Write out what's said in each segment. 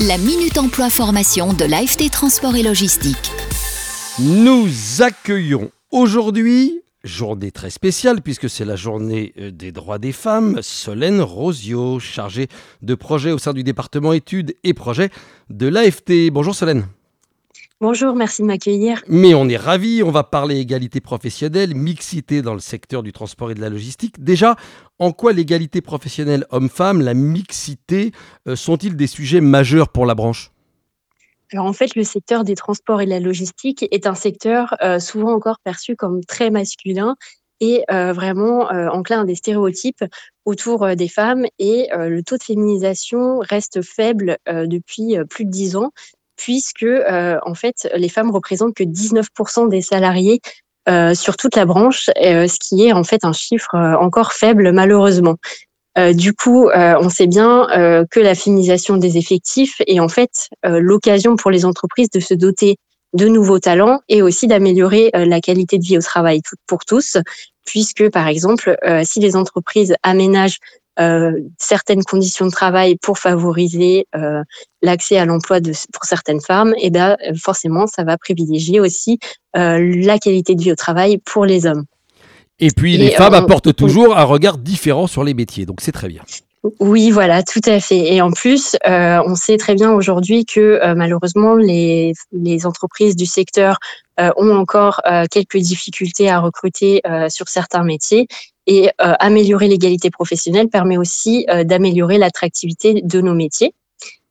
La Minute Emploi Formation de l'AFT Transport et Logistique. Nous accueillons aujourd'hui, journée très spéciale puisque c'est la journée euh, des droits des femmes, Solène Rosio, chargée de projet au sein du département études et projets de l'AFT. Bonjour Solène. Bonjour, merci de m'accueillir. Mais on est ravis, on va parler égalité professionnelle, mixité dans le secteur du transport et de la logistique. Déjà, en quoi l'égalité professionnelle homme-femme, la mixité euh, sont-ils des sujets majeurs pour la branche? Alors en fait, le secteur des transports et de la logistique est un secteur euh, souvent encore perçu comme très masculin et euh, vraiment enclin à des stéréotypes autour des femmes et le taux de féminisation reste faible depuis plus de dix ans puisque euh, en fait les femmes représentent que 19% des salariés euh, sur toute la branche, euh, ce qui est en fait un chiffre encore faible malheureusement. du coup, on sait bien que la féminisation des effectifs est en fait l'occasion pour les entreprises de se doter de nouveaux talents et aussi d'améliorer la qualité de vie au travail pour tous, puisque par exemple, si les entreprises aménagent certaines conditions de travail pour favoriser euh, l'accès à l'emploi pour certaines femmes, et eh ben forcément, ça va privilégier aussi euh, la qualité de vie au travail pour les hommes. Et puis, les femmes apportent toujours un regard différent sur les métiers, donc c'est très bien. Oui, voilà, tout à fait. Et en plus, euh, on sait très bien aujourd'hui que euh, malheureusement, les, les, entreprises du secteur euh, ont encore quelques difficultés à recruter sur certains métiers. Et améliorer l'égalité professionnelle permet aussi d'améliorer l'attractivité de nos métiers.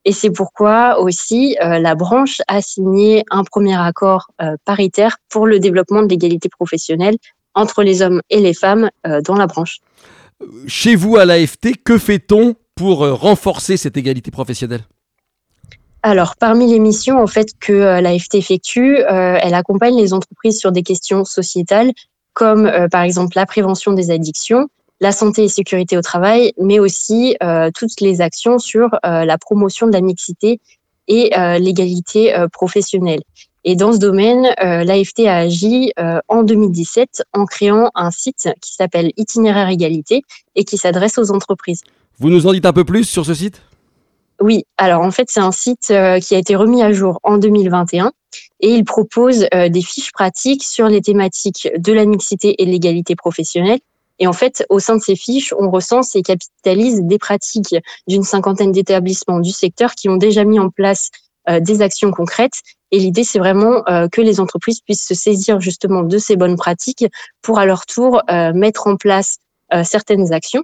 Et c'est pourquoi aussi la branche a signé un premier accord paritaire pour le développement de l'égalité professionnelle entre les hommes et les femmes dans la branche. Chez vous à l'AFT, que fait-on pour renforcer cette égalité professionnelle? Alors, parmi les missions en fait que l'AFT effectue, elle accompagne les entreprises sur des questions sociétales, comme par exemple la prévention des addictions, la santé et sécurité au travail, mais aussi toutes les actions sur la promotion de la mixité et l'égalité professionnelle. Et dans ce domaine, euh, l'AFT a agi euh, en 2017 en créant un site qui s'appelle Itinéraire Égalité et qui s'adresse aux entreprises. Vous nous en dites un peu plus sur ce site? Oui, alors en fait, c'est un site euh, qui a été remis à jour en 2021 et il propose des fiches pratiques sur les thématiques de la mixité et de l'égalité professionnelle. Et en fait, au sein de ces fiches, on recense et capitalise des pratiques d'une cinquantaine d'établissements du secteur qui ont déjà mis en place des actions concrètes et l'idée, c'est vraiment euh, que les entreprises puissent se saisir justement de ces bonnes pratiques pour à leur tour euh, mettre en place euh, certaines actions.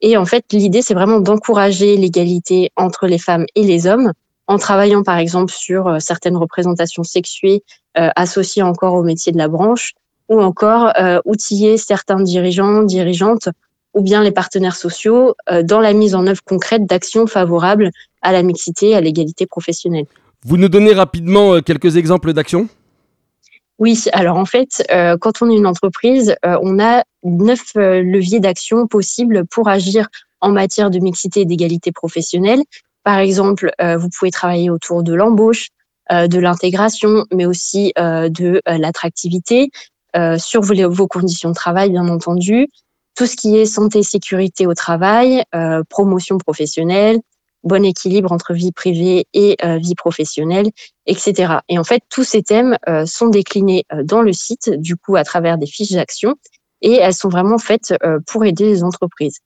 Et en fait, l'idée, c'est vraiment d'encourager l'égalité entre les femmes et les hommes en travaillant par exemple sur certaines représentations sexuées associées encore au métier de la branche ou encore outiller certains dirigeants, dirigeantes ou bien les partenaires sociaux dans la mise en œuvre concrète d'actions favorables à la mixité et à l'égalité professionnelle. Vous nous donnez rapidement euh, quelques exemples d'actions? Oui, alors en fait, euh, quand on est une entreprise, euh, on a neuf leviers d'action possibles pour agir en matière de mixité et d'égalité professionnelle. Par exemple, vous pouvez travailler autour de l'embauche, de l'intégration, mais aussi de l'attractivité, sur vos, conditions de travail, bien entendu, tout ce qui est santé sécurité au travail, promotion professionnelle, bon équilibre entre vie privée et euh, vie professionnelle, etc. Et en fait, tous ces thèmes euh, sont déclinés euh, dans le site, du coup, à travers des fiches d'action, et elles sont vraiment faites pour aider les entreprises.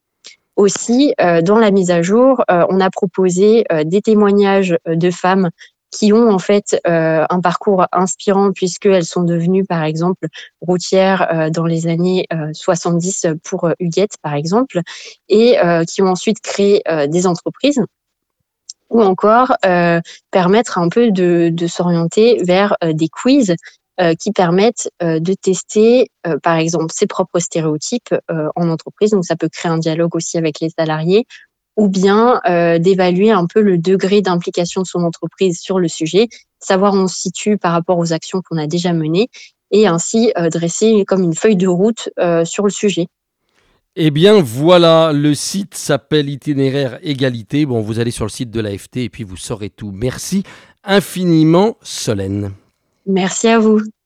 Aussi, dans la mise à jour, on a proposé des témoignages de femmes qui ont en fait un parcours inspirant puisqu'elles sont devenues par exemple routières dans les années 70 pour Huguette par exemple et qui ont ensuite créé des entreprises ou encore euh, permettre un peu de, de s'orienter vers euh, des quiz euh, qui permettent de tester, par exemple, ses propres stéréotypes en entreprise. Donc, ça peut créer un dialogue aussi avec les salariés ou bien d'évaluer un peu le degré d'implication de son entreprise sur le sujet, savoir où on se situe par rapport aux actions qu'on a déjà menées et ainsi dresser comme une feuille de route sur le sujet. Eh bien voilà, le site s'appelle Itinéraire Égalité. Bon, vous allez sur le site de l'AFT et puis vous saurez tout. Merci infiniment, Solène. Merci à vous.